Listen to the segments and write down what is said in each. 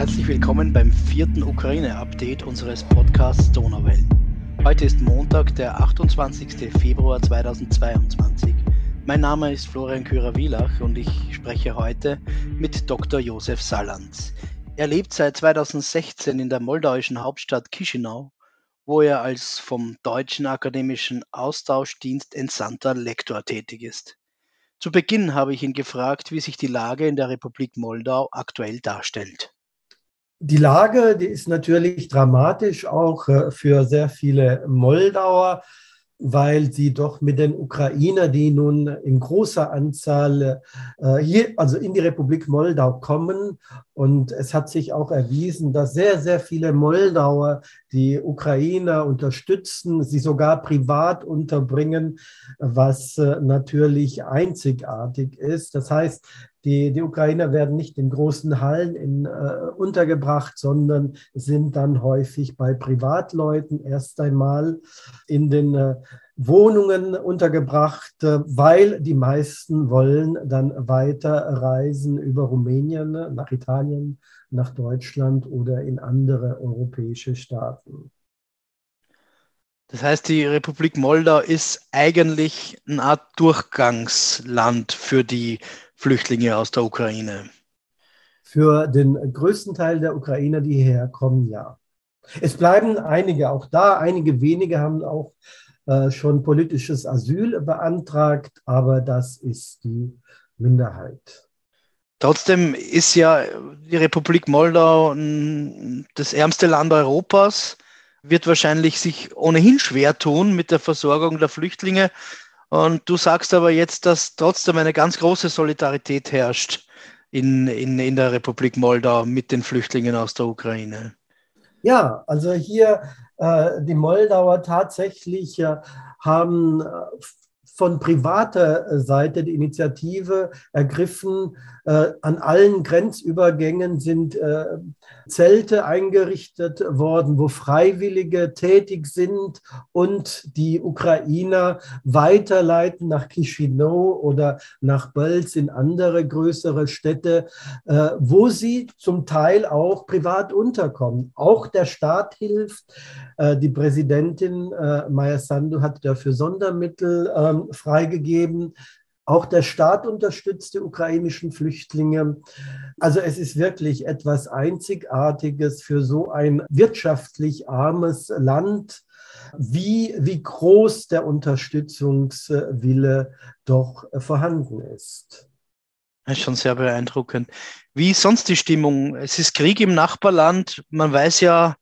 Herzlich willkommen beim vierten Ukraine-Update unseres Podcasts Donauwellen. Heute ist Montag, der 28. Februar 2022. Mein Name ist Florian Kürer-Wielach und ich spreche heute mit Dr. Josef Salanz. Er lebt seit 2016 in der moldauischen Hauptstadt Chisinau, wo er als vom Deutschen Akademischen Austauschdienst entsandter Lektor tätig ist. Zu Beginn habe ich ihn gefragt, wie sich die Lage in der Republik Moldau aktuell darstellt. Die Lage, die ist natürlich dramatisch auch äh, für sehr viele Moldauer weil sie doch mit den Ukrainern, die nun in großer Anzahl äh, hier, also in die Republik Moldau kommen. Und es hat sich auch erwiesen, dass sehr, sehr viele Moldauer die Ukrainer unterstützen, sie sogar privat unterbringen, was äh, natürlich einzigartig ist. Das heißt, die, die Ukrainer werden nicht in großen Hallen in, äh, untergebracht, sondern sind dann häufig bei Privatleuten erst einmal in den äh, Wohnungen untergebracht, äh, weil die meisten wollen dann weiter reisen über Rumänien, nach Italien, nach Deutschland oder in andere europäische Staaten. Das heißt, die Republik Moldau ist eigentlich eine Art Durchgangsland für die Flüchtlinge aus der Ukraine? Für den größten Teil der Ukrainer, die hierher kommen, ja. Es bleiben einige auch da, einige wenige haben auch schon politisches Asyl beantragt, aber das ist die Minderheit. Trotzdem ist ja die Republik Moldau das ärmste Land Europas, wird wahrscheinlich sich ohnehin schwer tun mit der Versorgung der Flüchtlinge. Und du sagst aber jetzt, dass trotzdem eine ganz große Solidarität herrscht in, in, in der Republik Moldau mit den Flüchtlingen aus der Ukraine. Ja, also hier äh, die Moldauer tatsächlich äh, haben äh, von privater Seite die Initiative ergriffen. Äh, an allen Grenzübergängen sind äh, Zelte eingerichtet worden, wo Freiwillige tätig sind und die Ukrainer weiterleiten nach Chisinau oder nach Belz in andere größere Städte, äh, wo sie zum Teil auch privat unterkommen. Auch der Staat hilft. Äh, die Präsidentin äh, Maya Sandu hat dafür Sondermittel ähm, freigegeben. Auch der Staat unterstützt die ukrainischen Flüchtlinge. Also es ist wirklich etwas Einzigartiges für so ein wirtschaftlich armes Land, wie, wie groß der Unterstützungswille doch vorhanden ist. Das ist schon sehr beeindruckend. Wie ist sonst die Stimmung? Es ist Krieg im Nachbarland. Man weiß ja,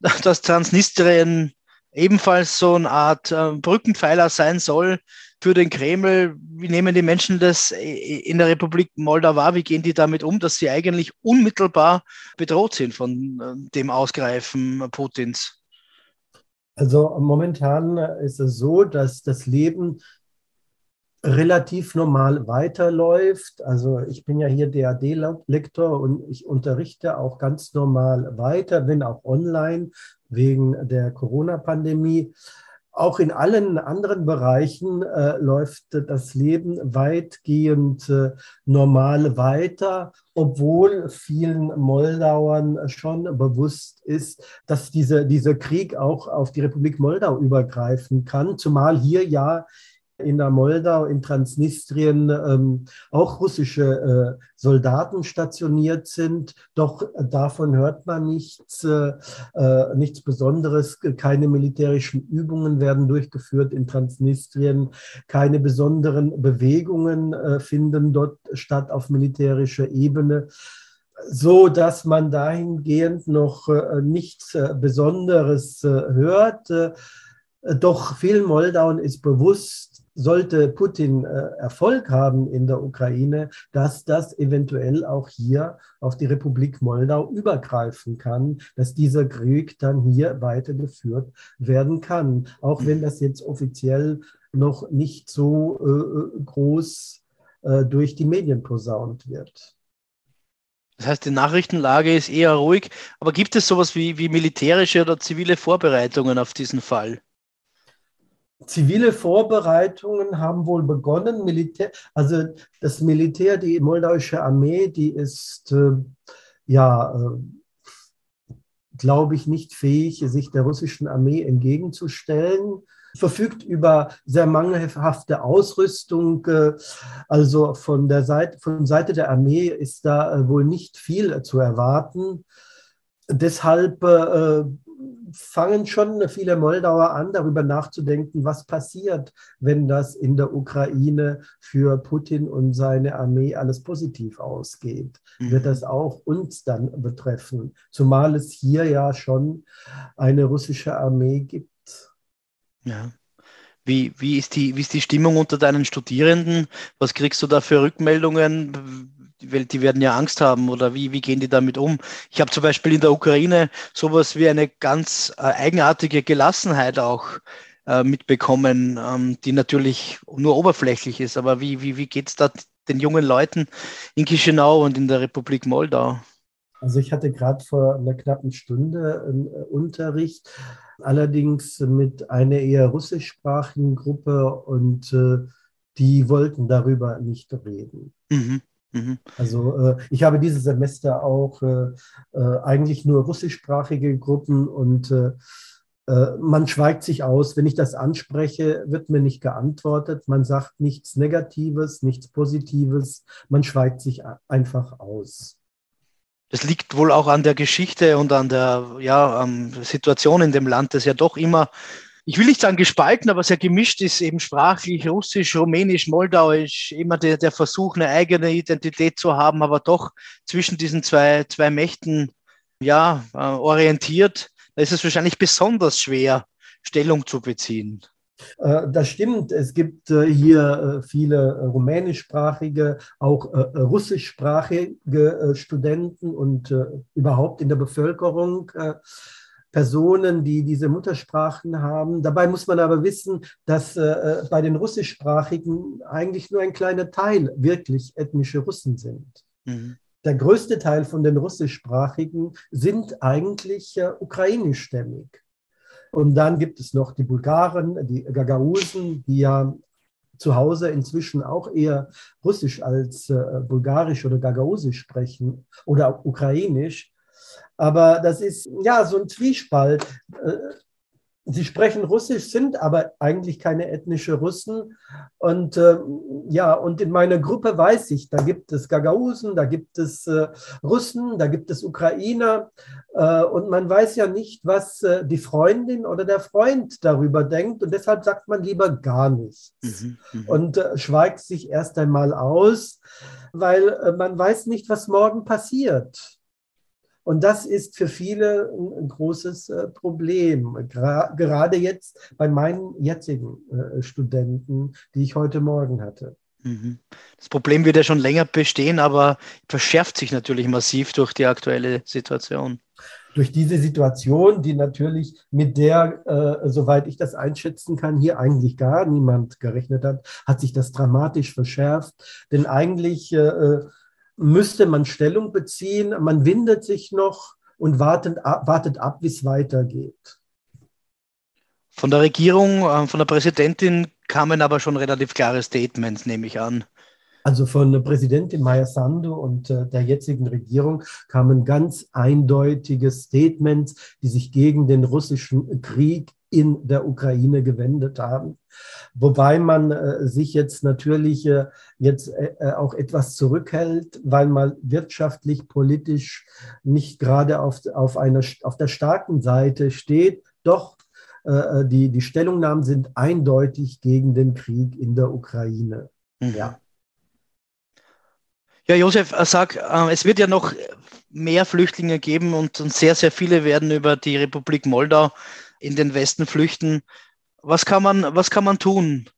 dass Transnistrien ebenfalls so eine Art äh, Brückenpfeiler sein soll für den Kreml. Wie nehmen die Menschen das in der Republik Moldau wahr? Wie gehen die damit um, dass sie eigentlich unmittelbar bedroht sind von äh, dem Ausgreifen Putins? Also momentan ist es so, dass das Leben relativ normal weiterläuft. Also ich bin ja hier DAD-Lektor und ich unterrichte auch ganz normal weiter, wenn auch online wegen der Corona-Pandemie. Auch in allen anderen Bereichen äh, läuft das Leben weitgehend äh, normal weiter, obwohl vielen Moldauern schon bewusst ist, dass diese, dieser Krieg auch auf die Republik Moldau übergreifen kann, zumal hier ja in der Moldau, in Transnistrien ähm, auch russische äh, Soldaten stationiert sind. Doch davon hört man nichts, äh, äh, nichts Besonderes. Keine militärischen Übungen werden durchgeführt in Transnistrien. Keine besonderen Bewegungen äh, finden dort statt auf militärischer Ebene so dass man dahingehend noch äh, nichts äh, Besonderes hört. Doch vielen Moldauen ist bewusst, sollte Putin äh, Erfolg haben in der Ukraine, dass das eventuell auch hier auf die Republik Moldau übergreifen kann, dass dieser Krieg dann hier weitergeführt werden kann, auch wenn das jetzt offiziell noch nicht so äh, groß äh, durch die Medien posaunt wird. Das heißt, die Nachrichtenlage ist eher ruhig, aber gibt es sowas wie, wie militärische oder zivile Vorbereitungen auf diesen Fall? Zivile Vorbereitungen haben wohl begonnen. Militär, also das Militär, die moldauische Armee, die ist äh, ja äh, glaube ich, nicht fähig, sich der russischen Armee entgegenzustellen verfügt über sehr mangelhafte Ausrüstung. Äh, also von der Seite, von Seite der Armee ist da äh, wohl nicht viel zu erwarten. Deshalb äh, fangen schon viele Moldauer an, darüber nachzudenken, was passiert, wenn das in der Ukraine für Putin und seine Armee alles positiv ausgeht. Mhm. Wird das auch uns dann betreffen? Zumal es hier ja schon eine russische Armee gibt. Ja. Wie, wie, ist die, wie ist die Stimmung unter deinen Studierenden? Was kriegst du da für Rückmeldungen? Weil die werden ja Angst haben oder wie, wie gehen die damit um? Ich habe zum Beispiel in der Ukraine sowas wie eine ganz äh, eigenartige Gelassenheit auch äh, mitbekommen, ähm, die natürlich nur oberflächlich ist. Aber wie, wie, wie geht es da den jungen Leuten in Chisinau und in der Republik Moldau? Also ich hatte gerade vor einer knappen Stunde einen äh, Unterricht allerdings mit einer eher russischsprachigen Gruppe und äh, die wollten darüber nicht reden. Mhm. Mhm. Also äh, ich habe dieses Semester auch äh, äh eigentlich nur russischsprachige Gruppen und äh, man schweigt sich aus. Wenn ich das anspreche, wird mir nicht geantwortet. Man sagt nichts Negatives, nichts Positives. Man schweigt sich einfach aus. Das liegt wohl auch an der Geschichte und an der ja, um, Situation in dem Land, das ja doch immer, ich will nicht sagen gespalten, aber sehr gemischt ist, eben sprachlich, russisch, rumänisch, moldauisch, immer der, der Versuch, eine eigene Identität zu haben, aber doch zwischen diesen zwei, zwei Mächten ja, äh, orientiert. Da ist es wahrscheinlich besonders schwer, Stellung zu beziehen. Äh, das stimmt. Es gibt äh, hier äh, viele rumänischsprachige, auch russischsprachige Studenten und überhaupt in der Bevölkerung Personen, die diese Muttersprachen haben. Dabei muss man aber wissen, dass bei den russischsprachigen eigentlich nur ein kleiner Teil wirklich ethnische Russen sind. Mhm. Der größte Teil von den russischsprachigen sind eigentlich ukrainischstämmig. Und dann gibt es noch die Bulgaren, die Gagausen, die ja zu Hause inzwischen auch eher Russisch als äh, Bulgarisch oder Gagausisch sprechen oder Ukrainisch. Aber das ist ja so ein Zwiespalt. Äh, Sie sprechen Russisch, sind aber eigentlich keine ethnische Russen. Und äh, ja, und in meiner Gruppe weiß ich, da gibt es Gagausen, da gibt es äh, Russen, da gibt es Ukrainer. Äh, und man weiß ja nicht, was äh, die Freundin oder der Freund darüber denkt. Und deshalb sagt man lieber gar nichts mhm, mhm. und äh, schweigt sich erst einmal aus, weil äh, man weiß nicht, was morgen passiert. Und das ist für viele ein, großes äh, Problem, gerade jetzt bei meinen jetzigen äh, Studenten, die ich heute Morgen hatte. Mhm. Das Problem wird ja schon länger bestehen, aber verschärft sich natürlich massiv durch die aktuelle Situation. Durch diese Situation, die natürlich mit der, äh, soweit ich das einschätzen kann, hier eigentlich gar niemand gerechnet hat, hat sich das dramatisch verschärft. Denn eigentlich äh, müsste man Stellung beziehen. Man windet sich noch und wartet ab, wartet ab wie es weitergeht. Von der Regierung, äh, von der Präsidentin kamen aber schon relativ klare Statements, nehme ich an. Also von der Präsidentin Maya Sandu und äh, der jetzigen Regierung kamen ganz eindeutige Statements, die sich gegen den russischen Krieg in der Ukraine gewendet haben. Wobei man äh, sich jetzt natürlich äh, jetzt äh, äh auch etwas zurückhält, weil man wirtschaftlich, politisch nicht gerade auf, auf, einer, auf der starken Seite steht. Doch äh, äh, die, die Stellungnahmen sind eindeutig gegen den Krieg in der Ukraine. Mhm. Ja. Ja, Josef, sag, es wird ja noch mehr Flüchtlinge geben und sehr, sehr viele werden über die Republik Moldau in den Westen flüchten. Was kann man, was kann man tun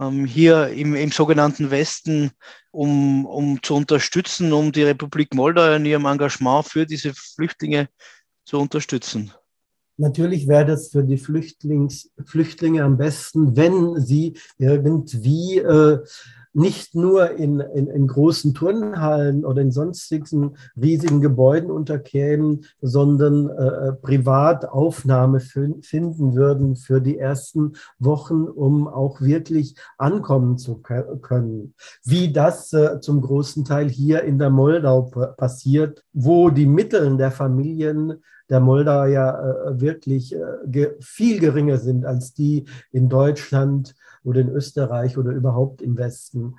ähm, hier im, im sogenannten Westen, um, um zu unterstützen, um die Republik Moldau in ihrem Engagement für diese Flüchtlinge zu unterstützen? Natürlich wäre das für die Flüchtlings, Flüchtlinge am besten, wenn sie irgendwie äh, nicht nur in, in, in großen Turnhallen oder in sonstigen riesigen Gebäuden unterkämen, sondern äh, privat Aufnahme finden würden für die ersten Wochen, um auch wirklich ankommen zu können. Wie das äh, zum großen Teil hier in der Moldau passiert, wo die Mittel der Familien der Moldauer ja äh, wirklich äh, viel geringer sind als die in Deutschland oder in Österreich oder überhaupt im Westen.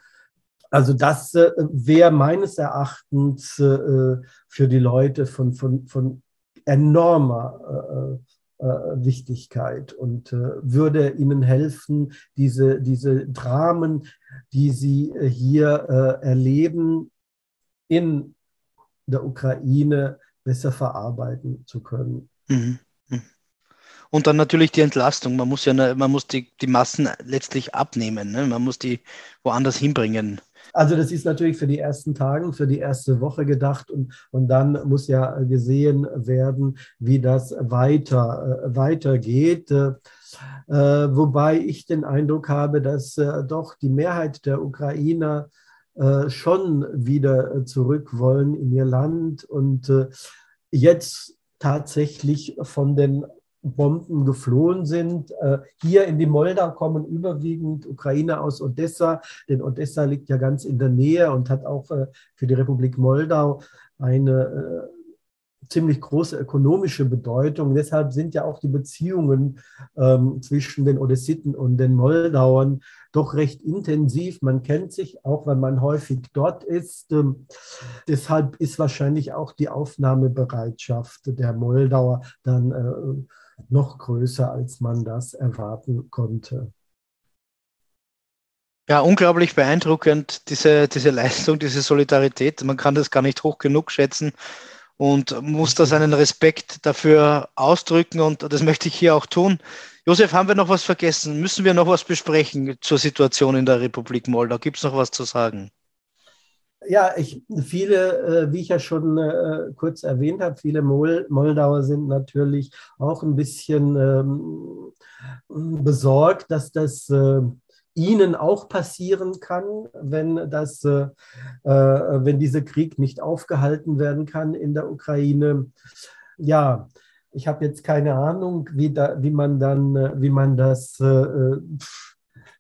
Also das äh, wäre meines Erachtens äh, für die Leute von, von, von enormer äh, äh, Wichtigkeit und äh, würde ihnen helfen, diese, diese Dramen, die sie äh, hier erleben, in der Ukraine besser verarbeiten zu können. Mhm. Und dann natürlich die Entlastung. Man muss ja, man muss die, die Massen letztlich abnehmen. Ne? Man muss die woanders hinbringen. Also das ist natürlich für die ersten Tage, für die erste Woche gedacht und, und dann muss ja gesehen werden, wie das weiter, äh, weitergeht. Äh, wobei ich den Eindruck habe, dass äh, doch die Mehrheit der Ukrainer äh, schon wieder zurück wollen in ihr Land und äh, jetzt tatsächlich von den Bomben geflohen sind. Äh, hier in die Moldau kommen überwiegend Ukrainer aus Odessa, denn Odessa liegt ja ganz in der Nähe und hat auch äh, für die Republik Moldau eine äh, ziemlich große ökonomische Bedeutung. Deshalb sind ja auch die Beziehungen ähm, zwischen den Odessiten und den Moldauern doch recht intensiv. Man kennt sich auch, wenn man häufig dort ist. Ähm, deshalb ist wahrscheinlich auch die Aufnahmebereitschaft der Moldauer dann äh, noch größer, als man das erwarten konnte. Ja, unglaublich beeindruckend, diese, diese Leistung, diese Solidarität. Man kann das gar nicht hoch genug schätzen und muss da seinen Respekt dafür ausdrücken und das möchte ich hier auch tun. Josef, haben wir noch was vergessen? Müssen wir noch was besprechen zur Situation in der Republik Moldau? Gibt es noch was zu sagen? Ja, ich, viele, äh, wie ich ja schon äh, kurz erwähnt habe, viele Mol Moldauer sind natürlich auch ein bisschen ähm, besorgt, dass das äh, ihnen auch passieren kann, wenn, das, äh, äh, wenn dieser Krieg nicht aufgehalten werden kann in der Ukraine. Ja, ich habe jetzt keine Ahnung, wie, da, wie, man, dann, äh, wie man das äh,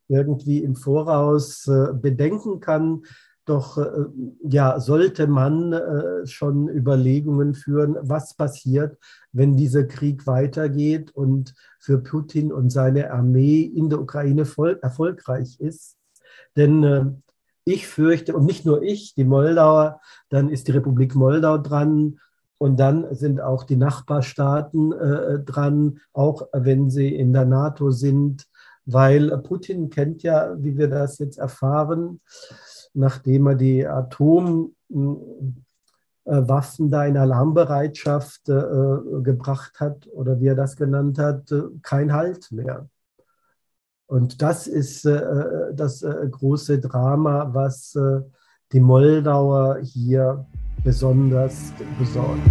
irgendwie im Voraus bedenken kann. Doch äh, ja, sollte man äh, schon Überlegungen führen, was passiert, wenn dieser Krieg weitergeht und für Putin und seine Armee in der Ukraine voll, erfolgreich ist. Denn äh, ich fürchte, und nicht nur ich, die Moldauer, dann ist die Republik Moldau dran, und dann sind auch die Nachbarstaaten äh, dran, auch wenn sie in der NATO sind, weil Putin kennt ja, wie wir das jetzt erfahren, nachdem er die Atomwaffen da in Alarmbereitschaft äh, gebracht hat oder wie er das genannt hat, äh, kein Halt mehr. Und das ist äh, das große Drama, was die Moldauer hier besonders besorgt.